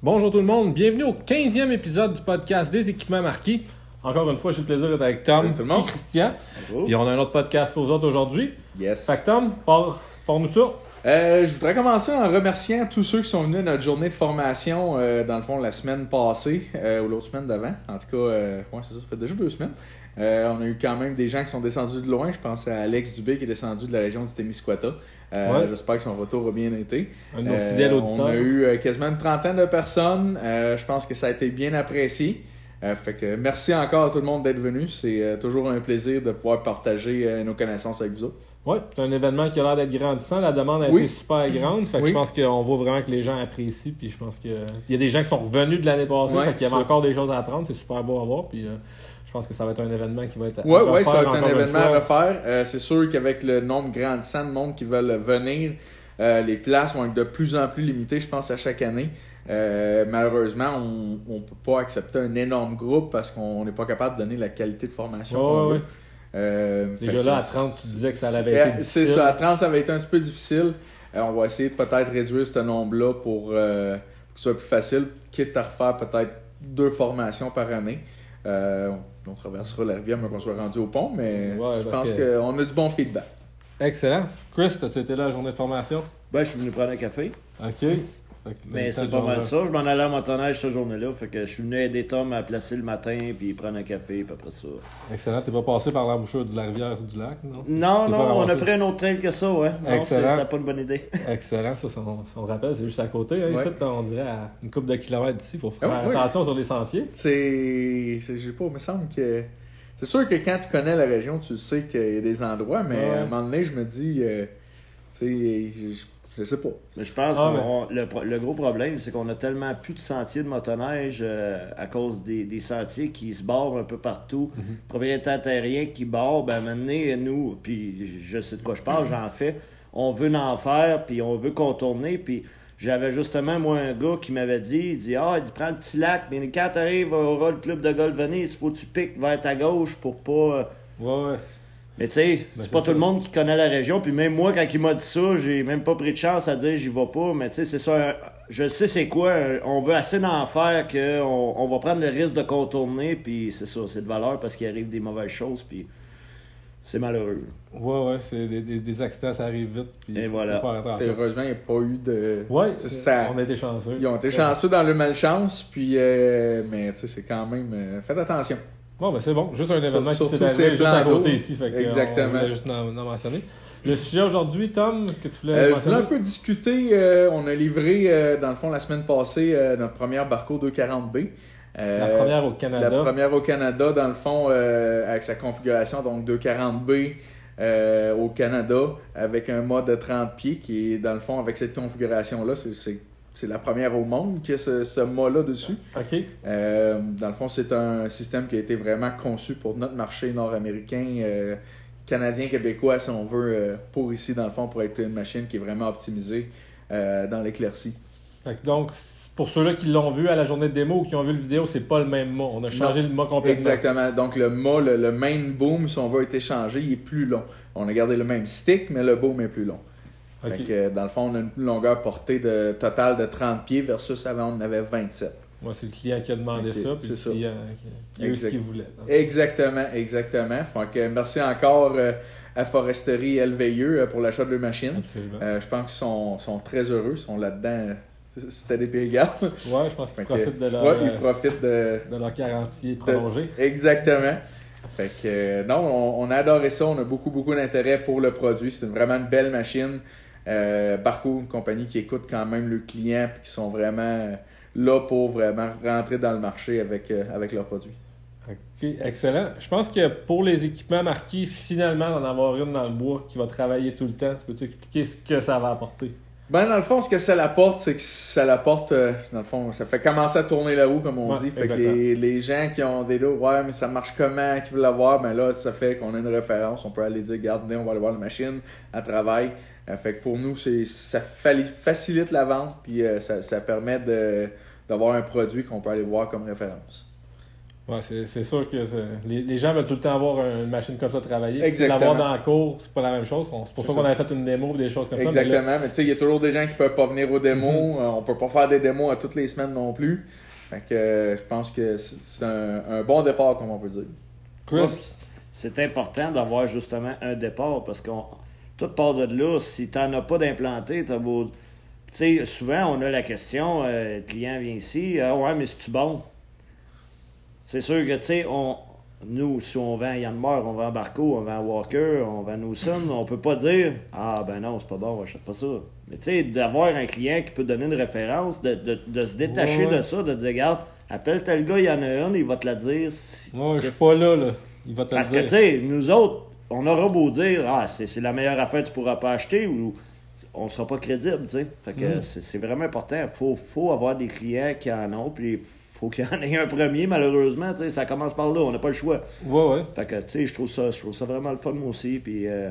Bonjour tout le monde, bienvenue au 15e épisode du podcast des équipements marqués. Encore une fois, j'ai le plaisir d'être avec Tom Salut tout le monde. et Christian. Bonjour. Puis on a un autre podcast pour vous autres aujourd'hui. Yes. Fait que Tom, par, nous ça. Euh, je voudrais commencer en remerciant tous ceux qui sont venus à notre journée de formation, euh, dans le fond, la semaine passée, euh, ou l'autre semaine d'avant. En tout cas, ouais, c'est ça, ça fait déjà deux semaines. On a eu quand même des gens qui sont descendus de loin. Je pense à Alex Dubé qui est descendu de la région du Témiscouata. Euh, Ouais. J'espère que son retour a bien été. Un de nos Euh, on a eu euh, quasiment une trentaine de personnes. Je pense que ça a été bien apprécié. Fait que merci encore à tout le monde d'être venu. C'est toujours un plaisir de pouvoir partager nos connaissances avec vous autres. Ouais, c'est un événement qui a l'air d'être grandissant. La demande a Oui. été super grande. Fait que Oui. je pense qu'on voit vraiment que les gens apprécient. Puis je pense que il y a des gens qui sont revenus de l'année passée. Ouais, fait qu'il y avait ça. encore des choses à apprendre. C'est super beau à voir. Puis euh, je pense que ça va être un événement qui va être. à Ouais, ouais, ça va être un événement à refaire. Euh, c'est sûr qu'avec le nombre grandissant de monde qui veulent venir, euh, les places vont être de plus en plus limitées, je pense, à chaque année. Euh, malheureusement, on ne peut pas accepter un énorme groupe parce qu'on n'est pas capable de donner la qualité de formation veut. Euh, Déjà là, à 30, tu disais que ça avait été C'est difficile. ça, à 30, ça avait été un petit peu difficile. On va essayer de peut-être réduire ce nombre-là pour, euh, pour que ce soit plus facile, quitte à refaire peut-être deux formations par année. Euh, on traversera la rivière, mais qu'on soit rendu au pont, mais Ouais, je pense que- qu'on a du bon feedback. Excellent. Chris, as-tu été là à la journée de formation? Ben, je suis venu prendre un café. OK. Mais c'est pas mal ça. Je m'en allais à motoneige cette journée-là. Fait que je suis venu aider Tom à placer le matin, puis prendre un café, puis après ça. Excellent. T'es pas passé par l'embouchure de la rivière ou du lac, non? Non, non, on a pris un autre trail que ça, ouais. Non, Excellent. c'était pas une bonne idée. Excellent. Ça, si on, si on rappelle, c'est juste à côté. Hein, Ouais. ici, on dirait à une couple de kilomètres d'ici. Faut faire Ah oui. attention sur les sentiers. C'est. c'est- Je sais pas, il me semble que. C'est sûr que quand tu connais la région, tu sais qu'il y a des endroits, mais Ouais. à un moment donné, je me dis. euh, tu sais, je, sais pas. Mais je pense Ah, que mais- le, gros problème, c'est qu'on a tellement plus de sentiers de motoneige euh, à cause des, des sentiers qui se barrent un peu partout. Propriétaires terriens qui barrent, ben maintenant, nous, puis je sais de quoi je parle, j'en fais, on veut en faire, puis on veut contourner, puis j'avais justement, moi, un gars qui m'avait dit, il dit, ah, il prend le petit lac, mais quand t'arrives au Roll Club de Golf Venise, il faut que tu piques vers ta gauche pour pas... euh, Ouais, ouais. Mais tu sais, Ben, c'est pas ça. tout le monde qui connaît la région. Puis même moi, quand il m'a dit ça, j'ai même pas pris de chance à dire j'y vais pas. Mais tu sais, c'est ça. un- Je sais c'est quoi. un- On veut assez d'en faire qu'on on va prendre le risque de contourner. Puis c'est ça, c'est de valeur parce qu'il arrive des mauvaises choses. Puis c'est malheureux. Ouais, ouais. C'est des, des, des accidents, ça arrive vite. Puis Et faut- voilà. faut faire attention. Heureusement, il n'y a pas eu de. Ouais, ça- on a été chanceux. Ils ont été chanceux dans le malchance, puis. euh, mais tu sais, c'est quand même. euh, faites attention. Bon, ben c'est bon. Juste un Sur- événement qui surtout s'est arrivé juste à côté ici. Fait Exactement. On juste en, en mentionner. Le sujet aujourd'hui, Tom, que tu voulais Euh, je voulais un peu discuter. euh, on a livré, euh, dans le fond, la semaine passée, notre première Barco 240B. Euh, La première au Canada. La première au Canada, dans le fond, avec sa configuration, donc 240B euh, au Canada, avec un mode de 30 pieds, qui est, dans le fond, avec cette configuration-là, c'est- c'est c'est la première au monde qui a ce, ce mât-là dessus. OK. Euh, dans le fond, c'est un système qui a été vraiment conçu pour notre marché nord-américain, euh, canadien, québécois, si on veut, euh, pour ici, dans le fond, pour être une machine qui est vraiment optimisée dans l'éclaircie. Donc, pour ceux-là qui l'ont vu à la journée de démo ou qui ont vu le vidéo, c'est pas le même mot. On a changé le mot complètement. Exactement. Donc, le mât, le, le main boom, si on veut, a été changé, il est plus long. On a gardé le même stick, mais le boom est plus long. OK. Fait que, dans le fond, on a une longueur portée de, totale de 30 pieds versus avant, on en avait 27. Moi, c'est le client qui a demandé ça, puis c'est le ça. client qui a eu ce qu'il voulait. donc. Exactement, exactement. Fait que merci encore euh, à Foresterie LVIE euh, pour l'achat de leur machine. Euh, je pense qu'ils sont, sont très heureux, ils sont là-dedans. C'était des pays gars. ouais, je pense qu'ils profitent de leur, ouais, ils profitent de. de leur garantie prolongée. Exactement. Fait que euh, non, on, on a adoré ça, on a beaucoup, beaucoup d'intérêt pour le produit. C'est vraiment une belle machine. Euh, Barco, une compagnie qui écoute quand même le client et qui sont vraiment euh, là pour vraiment rentrer dans le marché avec, euh, avec leurs produits. OK, excellent. Je pense que pour les équipements marqués, finalement, d'en avoir une dans le bois qui va travailler tout le temps, tu peux expliquer ce que ça va apporter? Ben, dans le fond, ce que ça l'apporte, c'est que ça l'apporte, euh, dans le fond, ça fait commencer à tourner la roue, comme on Ouais, dit. Fait que les, les gens qui ont des dos, ouais, mais ça marche comment, qui veulent l'avoir, ben là, ça fait qu'on a une référence. On peut aller dire, regardez, on va aller voir la machine, elle travaille. Euh, fait que pour nous, c'est ça facilite la vente, puis euh, ça, ça permet de d'avoir un produit qu'on peut aller voir comme référence. Ouais, c'est c'est sûr que les, les gens veulent tout le temps avoir une machine comme ça travailler. Exactement. L'avoir dans la cour, c'est pas la même chose. C'est pour ça qu'on avait fait une démo ou des choses comme ça. mais là- Exactement, mais tu sais, il y a toujours des gens qui peuvent pas venir aux démos. Mhm. Euh, on peut pas faire des démos à toutes les semaines non plus. Fait que euh, je pense que c'est c'est un, un bon départ, comme on peut dire. Chris, C'est important d'avoir justement un départ parce qu'on tout part de là. Si tu n'en as pas d'implanté, t'as beau. Tu sais, souvent, on a la question euh, le client vient ici, ah ouais, mais c'est-tu bon C'est sûr que, tu sais, on. Nous, si on vend Yanmar, on vend Barco, on vend Walker, on vend Newson, on peut pas dire Ah ben non, c'est pas bon, on achète pas ça. Mais tu sais, d'avoir un client qui peut donner une référence, de, de- de se détacher Ouais. de ça, de dire Regarde, appelle tel gars, il y en a une, il va te la dire. si- moi, je suis pas là, là. Il va te parce le que, dire. tu sais, nous autres, on aura beau dire, ah, c'est c'est la meilleure affaire tu pourras pas acheter, ou on sera pas crédible, tu sais. Fait que Mm. c'est c'est vraiment important. Faut, faut avoir des clients qui en ont, puis faut qu'il y en ait un premier, malheureusement, tu sais. Ça commence par là, on n'a pas le choix. Ouais, ouais. Fait que, tu sais, je trouve ça, je trouve ça vraiment le fun, moi aussi, puis euh,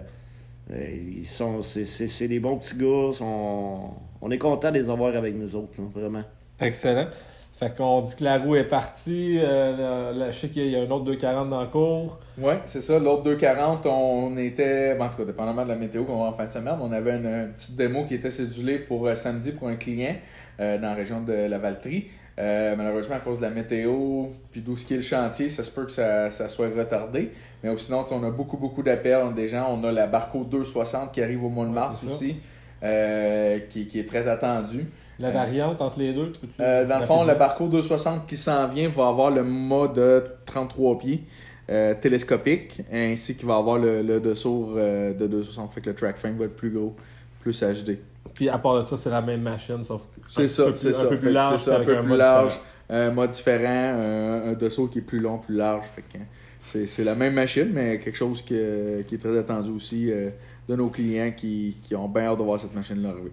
euh, ils sont, c'est- c'est c'est des bons petits gars, sont- on est content de les avoir avec nous autres, vraiment. Excellent. Fait qu'on dit que la roue est partie. euh, là, je sais qu'il y a un autre 240 dans le cours. Ouais, c'est ça. L'autre 240, on était, ben, en tout cas, dépendamment de la météo qu'on va en fin de semaine, on avait une, une petite démo qui était cédulée pour euh, samedi pour un client euh, dans la région de la Valtrie. Malheureusement, à cause de la météo, puis d'où ce qui est le chantier, ça se peut que ça, ça soit retardé. Mais sinon, on a beaucoup, beaucoup d'appels on a des gens. On a la Barco 260 qui arrive au mois de mars aussi, qui, qui est très attendue. La Euh, variante entre les deux. Euh, dans le fond, le Barco 260 qui s'en vient va avoir le mât de 33 pieds euh, télescopique, ainsi qu'il va avoir le, le dessous euh, de 260, fait que le track frame va être plus gros, plus HD. Puis à part de ça, c'est la même machine, sauf que. C'est un ça, peu plus- c'est ça. Un peu plus large, ça, un peu plus mode large, un mât différent, un, un dessous qui est plus long, plus large. Fait que c'est c'est la même machine, mais quelque chose que- qui est très attendu aussi euh, de nos clients qui, qui ont bien hâte de voir cette machine-là arriver.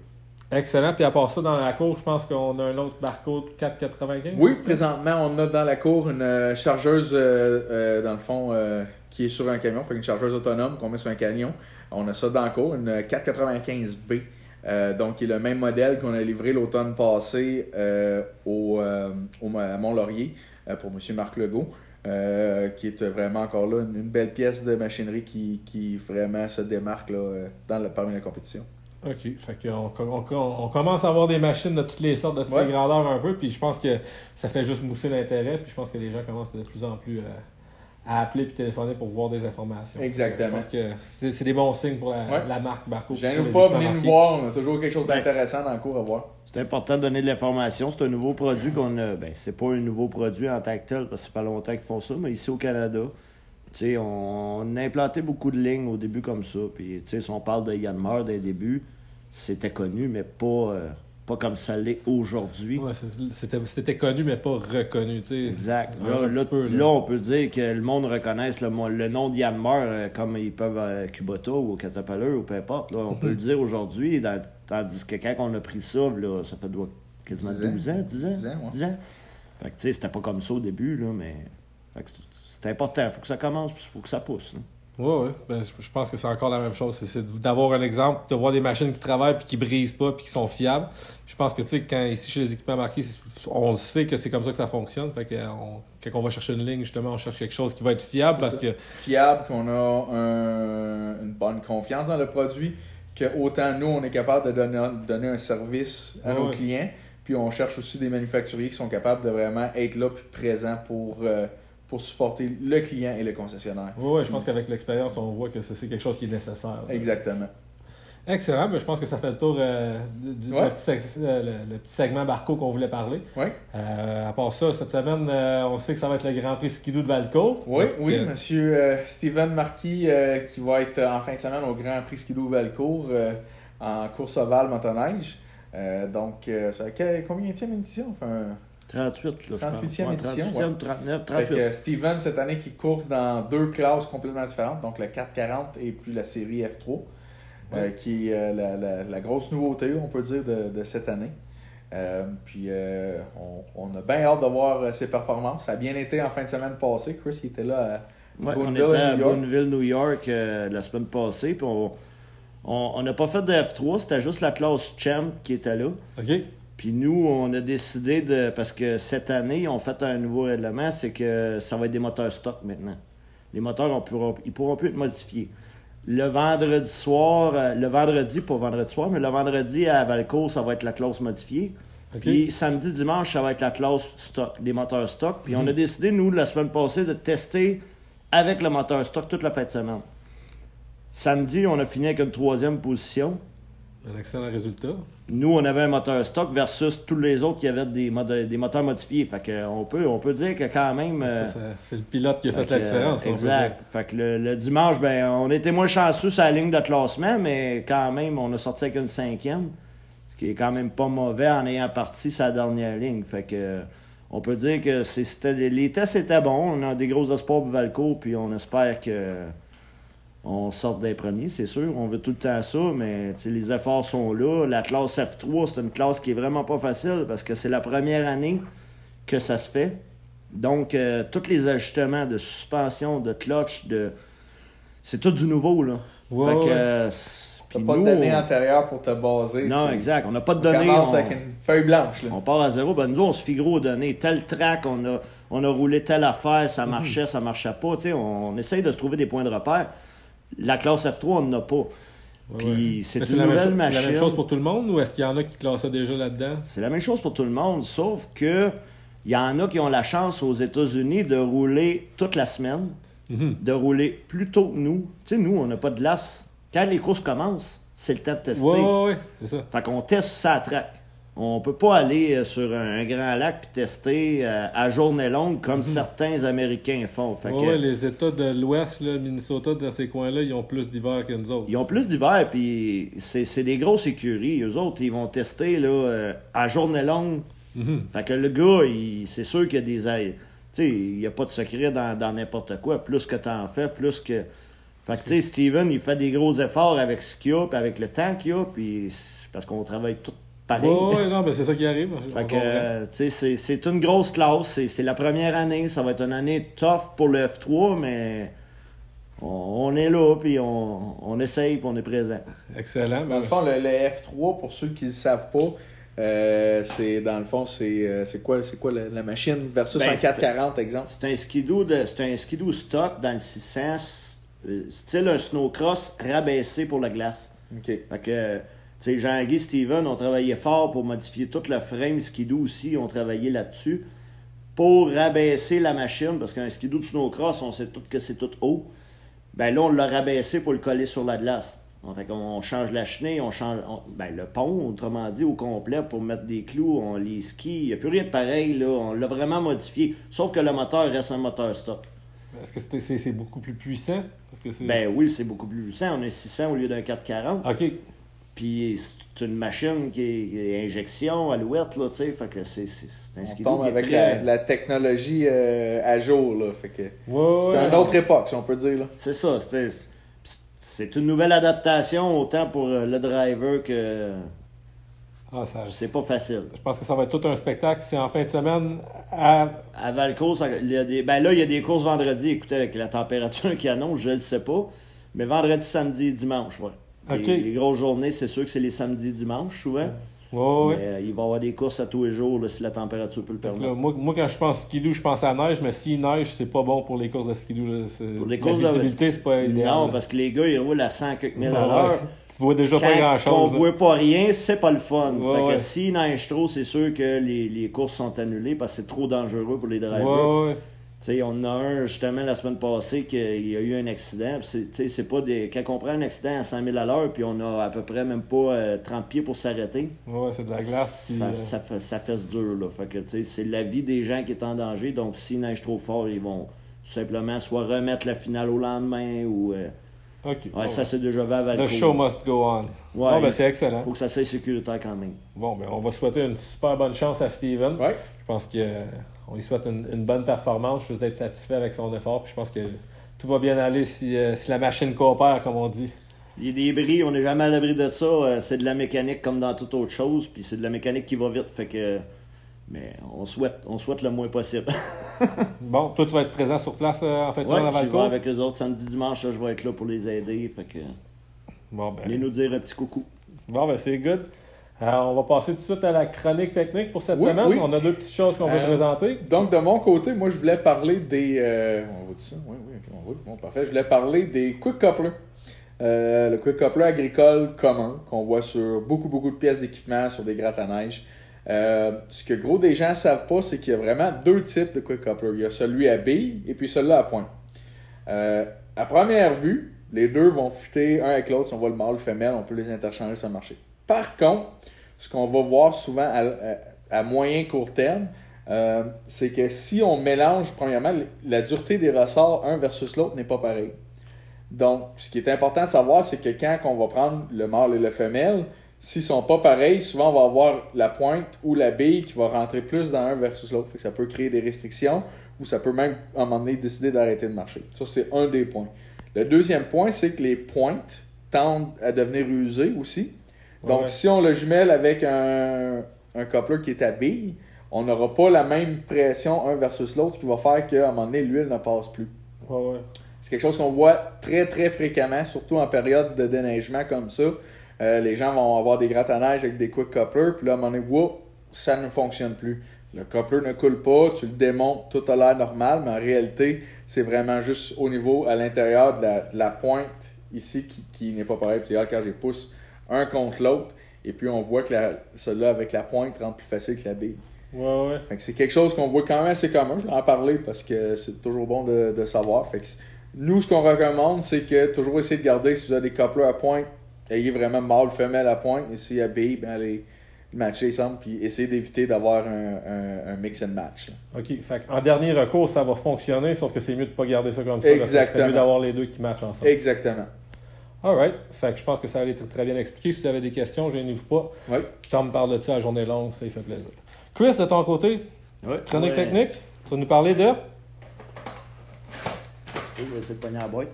Excellent. Puis à part ça, dans la cour, je pense qu'on a un autre barcode 495. Oui, présentement, on a dans la cour une euh, chargeuse, euh, euh, dans le fond, euh, qui est sur un camion, fait une chargeuse autonome qu'on met sur un camion. On a ça dans la cour, une 495B, euh, donc qui est le même modèle qu'on a livré l'automne passé au, au- à Mont-Laurier pour M. Marc Legault. euh, qui est vraiment encore là une, une belle pièce de machinerie qui, qui vraiment se démarque là, dans le, parmi la compétition. OK. Fait qu'on on, commence à avoir des machines de toutes les sortes, de toutes Ouais. les grandeurs un peu. Puis je pense que ça fait juste mousser l'intérêt. Puis je pense que les gens commencent de plus en plus euh, à appeler puis téléphoner pour voir des informations. Exactement. Je pense que c'est c'est des bons signes pour la, Ouais. la marque Barco. Les pas, venez nous voir, on a toujours quelque chose Ben. d'intéressant dans le cours à voir. C'est important de donner de l'information. C'est un nouveau produit qu'on a. Ben, c'est pas un nouveau produit en tant que tel, parce que ça fait longtemps qu'ils font ça, mais ici au Canada, tu sais, on, on a implanté beaucoup de lignes au début comme ça. Puis, tu sais, si on parle de Yanmar dès le début, c'était connu, mais pas, euh, pas comme ça l'est aujourd'hui. Ouais, c'était c'était connu, mais pas reconnu. tu sais. Exact. Là, là, peu, là. là, on peut dire que le monde reconnaisse le, le nom de Yanmar euh, comme ils peuvent à Kubota ou au Caterpillar ou peu importe. Là, on peut le dire aujourd'hui, dans- tandis que quand on a pris ça, là, ça fait doit- quasiment 10 ans. 12 ans, 10 ans? 10 ans, ouais. 10 ans. Fait que tu sais, c'était pas comme ça au début, là, mais fait que c'est- important. Il faut que ça commence, puis il faut que ça pousse. là. Ouais, ouais. Ben, je pense que c'est encore la même chose. C'est- d'avoir un exemple, de voir des machines qui travaillent puis qui brisent pas puis qui sont fiables. Je pense que, tu sais, quand ici, chez les équipements marqués, on sait que c'est comme ça que ça fonctionne. Fait que, on- quand on va chercher une ligne, justement, on cherche quelque chose qui va être fiable parce ça. que, fiable, qu'on a un- une bonne confiance dans le produit, que autant nous, on est capable de donner, donner un service à Ouais, nos ouais. clients, puis on cherche aussi des manufacturiers qui sont capables de vraiment être là puis présents pour, euh, pour supporter le client et le concessionnaire. ouais, je pense qu'avec l'expérience, on voit que c'est quelque chose qui est nécessaire. Exactement. Excellent. Ben, je pense que ça fait le tour euh, du, du- Ouais. le, petit seg- euh, le- le petit segment Barco qu'on voulait parler. Oui, Euh, à part ça, cette semaine, euh, on sait que ça va être le Grand Prix Skidoo de Valcourt. oui, Donc, oui, monsieur Steven Marquis qui va être en fin de semaine au Grand Prix Skido Valcourt euh, en course ovale motoneige. Donc, euh, c'est quel, combien de édition? Enfin, 38, là, je pense. 38e Ouais, édition, 38e, 39, Fait 38. que euh, Steven, cette année, qui course dans deux classes complètement différentes, donc le 440 et puis la série F3, euh, qui est euh, la, la- la grosse nouveauté, on peut dire, de, de cette année. Euh, puis euh, on, on a bien hâte de voir ses performances. Ça a bien été en fin de semaine passée. Chris qui était là à Ouais, on Boonville, était à New York. Boonville, New York, euh, la semaine passée, puis on on on n'a pas fait de F3, c'était juste la classe Champ qui était là. OK. Puis nous, on a décidé de. Parce que cette année, ont fait un nouveau règlement, c'est que ça va être des moteurs stock maintenant. Les moteurs, on pourra, ils pourront plus être modifiés. Le vendredi soir, euh, le vendredi, pas vendredi soir, mais le vendredi à Valco, ça va être la classe modifiée. Puis samedi, dimanche, ça va être la classe stock, des moteurs stock. Puis on a décidé, nous, la semaine passée, de tester avec le moteur stock toute la fin de semaine. Samedi, on a fini avec une troisième position. Un excellent résultat. Nous, on avait un moteur stock versus tous les autres qui avaient des, moteurs modifiés. Fait que on peut, on peut dire que quand même. euh, c'est le pilote qui a fait, fait la différence. euh, exact. Fait que le, le dimanche, ben, on était moins chanceux sur la ligne de classement, mais quand même, on a sorti avec une cinquième. Ce qui est quand même pas mauvais en ayant parti sa dernière ligne. Fait que on peut dire que c'était, les tests étaient bons. On a des gros espoirs pour Valco, puis on espère que on sorte des premiers, c'est sûr. On veut tout le temps ça, mais les efforts sont là. La classe F3, c'est une classe qui est vraiment pas facile parce que c'est la première année que ça se fait. Donc, euh, tous les ajustements de suspension, de clutch, de... c'est tout du nouveau. Là. Ouais, Fait que, ouais. euh, T'as pas de nous, données on- antérieures pour te baser. Non, exact. On n'a pas de On données. commence on- avec une feuille blanche. Là. on part à zéro. Ben, nous, on se fie gros aux données. Tel track, on a, on a roulé telle affaire, ça marchait, ça marchait pas. Tu sais, on, on essaye de se trouver des points de repère. La classe F3, on n'en a pas. Puis ouais. c'est une la même nouvelle chose- machine. C'est la même chose pour tout le monde ou est-ce qu'il y en a qui classaient déjà là-dedans? C'est la même chose pour tout le monde, sauf que il y en a qui ont la chance aux États-Unis de rouler toute la semaine, Mhm. de rouler plus tôt que nous. Tu sais, nous, on n'a pas de glace. Quand les courses commencent, c'est le temps de tester. Ouais, ouais, ouais, c'est ça. Fait qu'on teste ça à track. On peut pas aller euh, sur un, grand lac puis tester euh, à journée longue comme certains Américains font. Fait Ouais, que, ouais, les États de l'Ouest, là, Minnesota, dans ces coins-là, ils ont plus d'hiver que nous autres. Ils ont plus d'hiver, puis c'est des grosses écuries. Eux autres, ils vont tester là, euh, à journée longue. Mhm. Fait que le gars, c'est sûr qu'il y a des ailes. Tu sais, il n'y a pas de secret dans dans n'importe quoi. Plus que tu en fais, plus que. Fait que, tu sais, Steven, il fait des gros efforts avec ce qu'il a, puis avec le temps qu'il a, puis parce qu'on travaille tout pareil. Ouais, non, ben c'est ça qui arrive. Fait que, euh, tu sais, c'est- c'est une grosse classe. C'est c'est la première année. Ça va être une année tough pour le F3, mais on, on est là, puis on, on essaye, puis on est présent. Excellent. Dans le fond, le, le F3, pour ceux qui ne savent pas, euh, c'est dans le fond, c'est euh, c'est quoi, c'est quoi la, la machine versus Ben, un 440, exemple? C'est un skidoo de c'est un skidoo stock dans le 600, euh, style un snowcross rabaissé pour la glace. OK. Fait que, sais, Jean-Guy, Steven ont travaillé fort pour modifier tout le frame skidoo aussi, ont travaillé là-dessus pour rabaisser la machine, parce qu'un skidoo de snowcross, on sait tout que c'est tout haut. Ben là, on l'a rabaissé pour le coller sur la glace. Donc, Fait qu'on change la chenille, on change on- ben, le pont, autrement dit, au complet pour mettre des clous, on les skis. Il n'y a plus rien de pareil, là. On l'a vraiment modifié. Sauf que le moteur reste un moteur stock. Est-ce que c'est beaucoup plus puissant? Parce que c'est... Ben oui, c'est beaucoup plus puissant. On a 600 au lieu d'un 440. OK. Puis c'est une machine qui est, qui est injection, alouette, là, tu sais. Fait que c'est c'est- c'est un On tombe qui avec très- la, la technologie euh, à jour, là. Fait que Ouais, c'est ouais. une autre époque, si on peut dire, là. C'est ça. c'est- C'est une nouvelle adaptation, autant pour euh, le driver que Ah, ça- c'est pas facile. Je pense que ça va être tout un spectacle. C'est en fin de semaine à... À Valco, ça- il y a des, ben là, il y a des courses vendredi. Écoutez, avec la température qu'il annonce, je ne le sais pas. Mais vendredi, samedi et dimanche, ouais. Les, grosses journées, c'est sûr que c'est les samedis dimanches, souvent. Mais euh, il va y avoir des courses à tous les jours, là, si la température peut le là, permettre. moi, moi, quand je pense skidoo, je pense à la neige, mais s'il neige, c'est pas bon pour les courses de skidoo. Là. Pour les la courses de- visibilité, c'est pas idéal. Non, parce que les gars, ils roulent à 100 quelques mille à l'heure. Tu vois déjà pas Quand grand-chose. on là. voit pas rien, c'est pas le fun. Ouais, fait que s'il neige trop, c'est sûr que les, les courses sont annulées parce que c'est trop dangereux pour les drivers. Ouais, ouais. Tu sais, on a un justement la semaine passée qu'il y a eu un accident. c'est- tu sais, c'est pas des. Quand on prend un accident à 100 000 à l'heure, puis on a à peu près même pas euh, 30 pieds pour s'arrêter, Ouais, c'est de la glace. Puis, ça, euh, ça, fait, ça fait dur. Là. Fait que tu sais, c'est la vie des gens qui est en danger. Donc s'il neige trop fort, ils vont tout simplement soit remettre la finale au lendemain ou. euh, OK. ouais, Bon. ça c'est déjà vu à Valco. The show must go on. Ouais, bon, ben, il c'est excellent. faut que ça soit sécuritaire quand même. Bon, ben, on va souhaiter une super bonne chance à Steven. Ouais. Je pense qu'on lui souhaite une, une bonne performance, juste d'être satisfait avec son effort. Puis je pense que tout va bien aller si, euh, si la machine coopère, comme on dit. Il y a des bris, on n'est jamais à l'abri de ça. Euh, C'est de la mécanique comme dans toute autre chose, puis c'est de la mécanique qui va vite, fait que. Mais on souhaite, on souhaite le moins possible. Bon, toi, tu vas être présent sur place euh, en fin de Ouais, semaine à je vais avec les autres samedi, dimanche, là, je vais être là pour les aider, fait que. Bon, ben, Allez nous dire un petit coucou. bon, ben c'est good. Euh, on va passer tout de suite à la chronique technique pour cette Oui, semaine. oui. On a deux petites choses qu'on veut Euh, présenter. Donc, de mon côté, moi, je voulais parler des. euh, on voit ça? Oui, oui, on voit. Bon, parfait. Je voulais parler des quick couplers. Euh, le quick coupler agricole commun qu'on voit sur beaucoup, beaucoup de pièces d'équipement, sur des grattes à neige. Euh, ce que gros des gens ne savent pas, c'est qu'il y a vraiment deux types de quick coupler. Il y a celui à bille et puis celui-là à pointe. Euh, à première vue, les deux vont fitter un avec l'autre. Si on voit le mâle, le femelle, on peut les interchanger sur le marché. Par contre, ce qu'on va voir souvent à, à- moyen court terme, euh, c'est que si on mélange, premièrement, la dureté des ressorts un versus l'autre n'est pas pareil. Donc, ce qui est important de savoir, c'est que quand on va prendre le mâle et le femelle, s'ils sont pas pareils, souvent on va avoir la pointe ou la bille qui va rentrer plus dans un versus l'autre. Ça peut créer des restrictions ou ça peut même, à un moment donné, décider d'arrêter de marcher. Ça, c'est un des points. Le deuxième point, c'est que les pointes tendent à devenir usées aussi. Donc, Ouais. si on le jumelle avec un, un coupler qui est à bille, on n'aura pas la même pression un versus l'autre, ce qui va faire qu'à un moment donné, l'huile ne passe plus. Ouais, ouais. C'est quelque chose qu'on voit très très fréquemment, surtout en période de déneigement comme ça. Euh, les gens vont avoir des grattes à neige avec des quick couplers, puis là, à un moment donné, whoop, ça ne fonctionne plus. Le coupler ne coule pas, tu le démontes, tout a l'air normal, mais en réalité, c'est vraiment juste au niveau, à l'intérieur de la, de la pointe ici qui, qui n'est pas pareil. Puis quand les pousse un contre l'autre, et puis on voit que celui-là avec la pointe rentre plus facile que la bille. Ouais, ouais. Fait que c'est quelque chose qu'on voit quand même assez commun. Je vais en parler parce que c'est toujours bon de, de savoir. Fait que c- nous, ce qu'on recommande, c'est que toujours essayer de garder, si vous avez des couplers à pointe, ayez vraiment mâle, femelle à pointe. Et s'il y a bille, ben allez matcher ensemble. Puis essayez d'éviter d'avoir un, un- un mix and match. là. OK. Fait en dernier recours, ça va fonctionner, sauf que c'est mieux de pas garder ça comme ça. Exactement. C'est mieux d'avoir les deux qui matchent ensemble. Exactement. Alright. Fait que je pense que ça a été très bien expliqué. Si vous avez des questions, gênez-vous pas. Oui. Tom parle de ça à journée longue, ça, il fait plaisir. Chris, de ton côté, Ouais. chronique technique, tu vas nous parler de? Je vais essayer de pogner la boîte.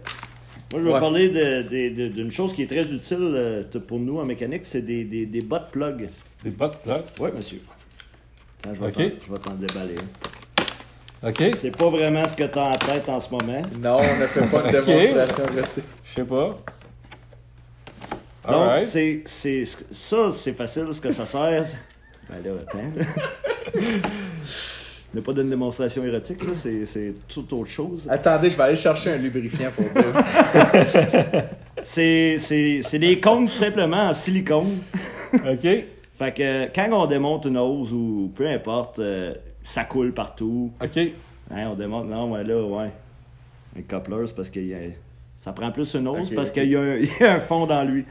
Moi, je vais Ouais. parler de- de- de- d'une chose qui est très utile euh, pour nous en mécanique, c'est des, des, des butt plugs. Des bottes plug. Oui, monsieur. Attends, je vais Ok. t'en- je vais t'en déballer. OK. C'est pas vraiment ce que tu as en tête en ce moment. Non, on ne fait pas de Ok. démonstration là-dessus. Je sais pas. Donc, c'est, c'est, ça, c'est facile, ce que ça sert. Ben là, attends. A pas d'une démonstration érotique, là, c'est, c'est tout autre chose. Attendez, je vais aller chercher un lubrifiant pour dire. C'est, c'est, c'est des cônes tout simplement en silicone. OK. Fait que quand on démonte une hose ou peu importe, euh, ça coule partout. OK. Hein, on démonte, non, ouais, là, ouais. Un coupler, c'est parce que ça prend plus une hose parce qu'il y, a un- il y a un fond dans lui.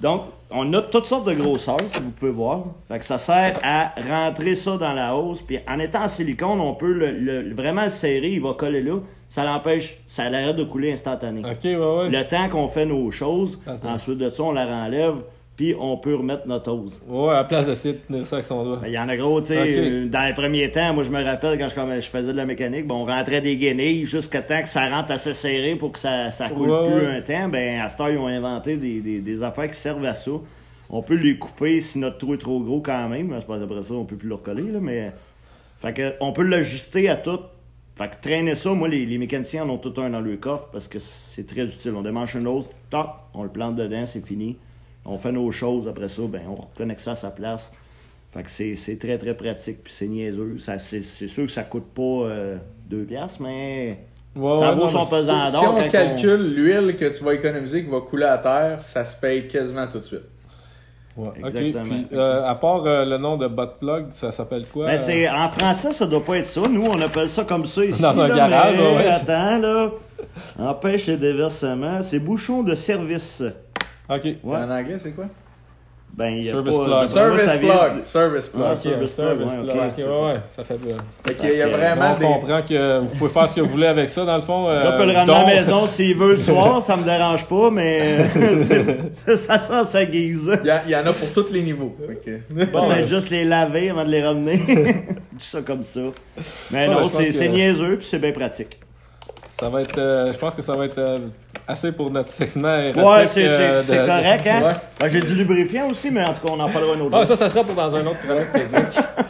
Donc, on a toutes sortes de grosseurs, si vous pouvez voir. Fait que ça sert à rentrer ça dans la hose. Puis en étant en silicone, on peut le, le- vraiment le serrer, il va coller là. Ça l'empêche, ça arrête de couler instantané. OK, ouais, ouais. Le temps qu'on fait nos choses, ensuite de ça, on la renlève, puis on peut remettre notre hose. Ouais, à la place d'essayer de tenir ça avec son doigt. Ben, Il y en a gros, tu sais, euh, dans les premiers temps, moi je me rappelle quand je, je faisais de la mécanique, bon, on rentrait des guenilles jusqu'à temps que ça rentre assez serré pour que ça, ça coule Ouais, plus ouais. un temps. Ben, à cette heure, ils ont inventé des, des, des affaires qui servent à ça. On peut les couper si notre trou est trop gros quand même. C'est pas après ça, on peut plus le recoller, là, mais. Fait que, on peut l'ajuster à tout. Fait que traîner ça, moi, les, les mécaniciens en ont tout un dans le coffre parce que c'est très utile. On démanche une hose, toc, on le plante dedans, c'est fini. On fait nos choses après ça, ben, on reconnecte ça à sa place. Fait que c'est, c'est très très pratique, puis c'est niaiseux. Ça, c'est, c'est sûr que ça coûte pas euh, deux piastres, mais Ouais, ça ouais, vaut non, son pesant d'or. si on calcule l'huile que tu vas économiser qui va couler à terre, ça se paye quasiment tout de suite. Ouais. Exactement. Puis, euh, à part euh, le nom de bot plug, ça s'appelle quoi? Ben, c'est, en français, ça doit pas être ça. Nous, on appelle ça comme ça ici. Dans un là, garage, mais ouais. Attends, là. Empêche les déversements. C'est bouchon de service. OK. Ouais. En anglais, c'est quoi? Ben, il y a Service pas... plug. moi, Service vient plug. Service plug. Ah, Ok, service service plug, ouais, plug. ok, Ok, c'est ouais, ça. ouais, ça fait qu'il y a- il y a Fait que, vraiment on des. comprend que vous pouvez faire ce que vous voulez avec ça, dans le fond. euh, gars peut le ramener à la maison s'il veut le soir, ça me dérange pas, mais c'est- ça sent sa guise. Il y, a- il y en a pour tous les niveaux. Bon, Peut-être ouais. juste les laver avant de les ramener. Dis ça comme ça. Mais Ouais, non, c'est que- niaiseux puis c'est bien pratique. Ça va être, euh, je pense que ça va être euh, assez pour notre segment érotique. Ouais, c'est euh, correct, hein? Ouais. Ben, J'ai du lubrifiant aussi, mais en tout cas, on en parlera un autre Ah, jour. ça, ça sera pour dans un autre chronique physique.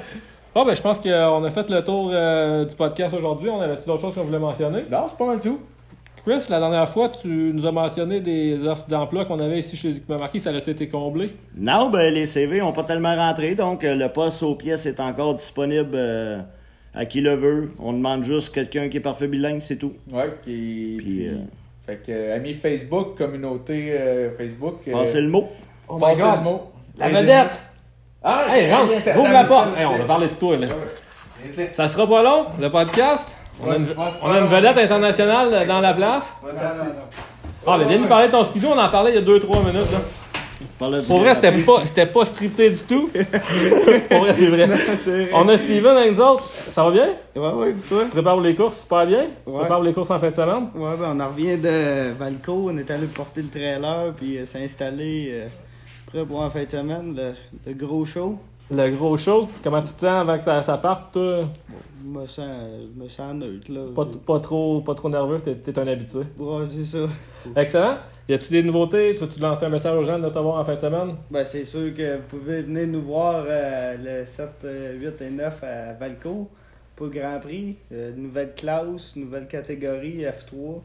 Bon, ben, je pense qu'on a fait le tour euh, du podcast aujourd'hui. On avait-tu d'autres choses qu'on voulait mentionner? Non, c'est pas mal tout. Chris, la dernière fois, tu nous as mentionné des offres d'emploi qu'on avait ici chez équipements marqués. Ça a été comblé? Non, ben les CV n'ont pas tellement rentré, donc euh, le poste aux pièces est encore disponible euh, à qui le veut. On demande juste quelqu'un qui est parfait bilingue, c'est tout. Ouais, qui. Puis, euh, Fait que, euh, amis Facebook, communauté euh, Facebook. euh, Passez le mot. Oh passez le mot. La vedette! Ah, Hey, rentre! Ouvre la porte! Hey, on va parler de toi, là. Ça sera pas long, le podcast? On a une, on a vedette internationale dans la place? Ah, mais viens nous parler de ton skidoo, on en parlait il y a 2-3 minutes. Là. Pour vrai, c'était pas, c'était pas scripté du tout. Pour vrai, c'est vrai. On a Steven avec nous autres. Ça va bien? Ouais, ouais, toi? Tu prépares les courses super bien? Tu Ouais. prépares les courses en fin de semaine? Ouais, ben on en revient de Valco, on est allé porter le trailer, puis euh, s'installer euh, prêt pour en fin de semaine, le, le gros show. Le gros show, comment tu te sens avant que ça, ça parte, toi? Je me sens, je me sens neutre, là. Pas, pas trop, pas trop nerveux, t'es, t'es un habitué. Ouais, c'est ça. Excellent. Y a-tu des nouveautés? Tu veux-tu lancer un message aux gens de te voir en fin de semaine? Ben, c'est sûr que vous pouvez venir nous voir euh, le 7, euh, 8 et 9 à Valco pour le Grand Prix. Euh, nouvelle classe, nouvelle catégorie F3.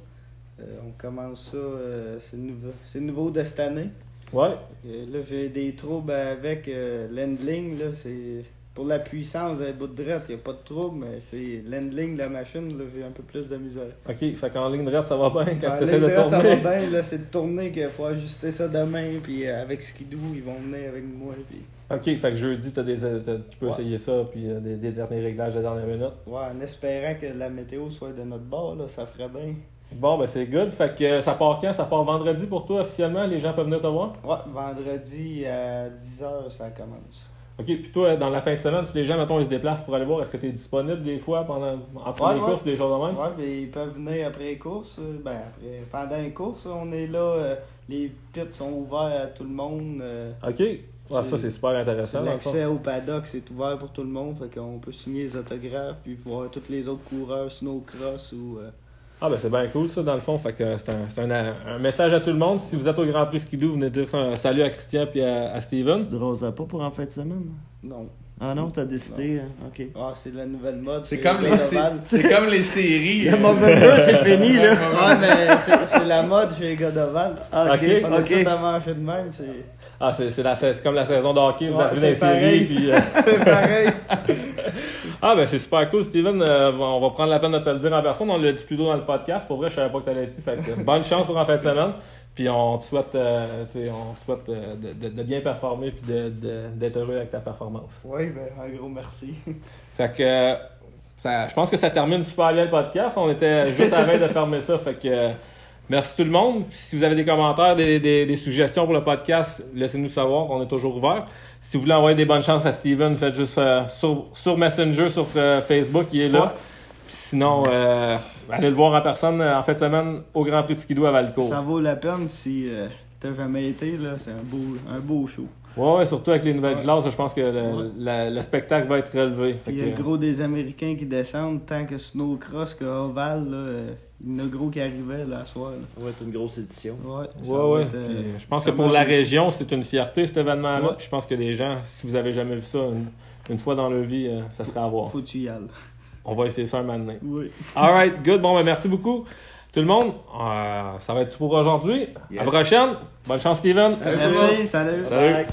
Euh, on commence ça, euh, c'est nouveau, c'est nouveau de cette année. Ouais. Euh, là, j'ai des troubles avec euh, l'handling. Là, c'est pour la puissance d'un bout de drette, il n'y a pas de trouble, mais c'est l'handling de la machine, là, j'ai un peu plus de misère. Ok, fait qu'en ligne droite, ça va bien quand En tu essaies ligne de droite, ça tourner. va bien, là, c'est de tourner qu'il faut ajuster ça demain, puis euh, avec Skidoo, ils vont venir avec moi, puis Ok, fait que jeudi, t'as des, t'as- tu peux Ouais. essayer ça, puis euh, des, des derniers réglages de dernière minute. ouais, en espérant que la météo soit de notre bord, là, ça ferait bien. Bon, ben c'est good. Fait que ça part quand? Ça part vendredi pour toi officiellement? Les gens peuvent venir te voir? Ouais, vendredi à 10h, ça commence. Ok, puis toi, dans la fin de semaine, si les gens, mettons, ils se déplacent pour aller voir, est-ce que tu es disponible des fois pendant Ouais, les ouais. courses, des choses de même? Ouais, ben, ils peuvent venir après les courses. euh, Ben, après, pendant les courses, on est là. euh, les pits sont ouverts à tout le monde. euh, Ok. Ouais, ça, c'est super intéressant. L'accès au paddock, c'est ouvert pour tout le monde. Fait qu'on peut signer les autographes puis voir tous les autres coureurs, snowcross ou. euh, Ah, ben c'est bien cool ça, dans le fond. Fait que euh, c'est un, c'est un, un message à tout le monde. Si vous êtes au Grand Prix Skidoo, venez dire ça, un salut à Christian puis à, à Steven. Tu te rases pas pour en fin de semaine? non. Ah non, t'as décidé, hein? ok. Ah, c'est la nouvelle mode. C'est comme, les le sé- Godoval. c'est comme les séries. Le Movember, c'est fini, là. Ouais, mais c'est c'est la mode chez les Godoval. Ah, Ok, ok, On a ok. tout à manger de même. C'est Ah, c'est, c'est, la, c'est comme la saison de hockey, vous Ouais, dans les séries. Puis, euh, c'est pareil. Ah, ben c'est super cool, Steven. Euh, on va prendre la peine de te le dire en personne. On l'a dit plus tôt dans le podcast. Pour vrai, je savais pas que t'allais être ici. Fait que bonne chance pour en fin de semaine. Puis on te souhaite, euh, tu sais, on te souhaite euh, de, de- bien performer puis de, de- d'être heureux avec ta performance. Oui, ben, un gros merci. Fait que ça, je pense que ça termine super bien le podcast. On était juste à la veille de fermer ça. Fait que merci tout le monde. Si vous avez des commentaires, des, des- des suggestions pour le podcast, laissez-nous savoir. On est toujours ouvert. Si vous voulez envoyer des bonnes chances à Steven, faites juste euh, sur, sur Messenger, sur euh, Facebook, il est là. Ouais. Sinon, euh, allez le voir en personne en fin de semaine au Grand Prix de Skidoo à Valcourt. Ça vaut la peine si t'as jamais été. là. C'est un beau, un beau show. Ouais, ouais, surtout avec les nouvelles Ouais. classes, je pense que le, Ouais. la- le spectacle va être relevé. Il y a que- gros des Américains qui descendent, tant que Snowcross que Oval, là, euh, il y en a gros qui arrivaient là, à soir. là. Ça va être une grosse édition. Ouais, Ouais, ouais. être, euh, je pense que pour la région, c'est une fierté cet événement-là. Je pense que les gens, si vous avez jamais vu ça une, une fois dans leur vie, euh, ça serait à voir. Faut que tu y ailles. On va essayer ça un moment donné. Oui. Alright, good. Bon, ben merci beaucoup. Tout le monde, euh, ça va être tout pour aujourd'hui. À la prochaine. Bonne chance, Steven. Salut. Merci, salut. Salut. Bye.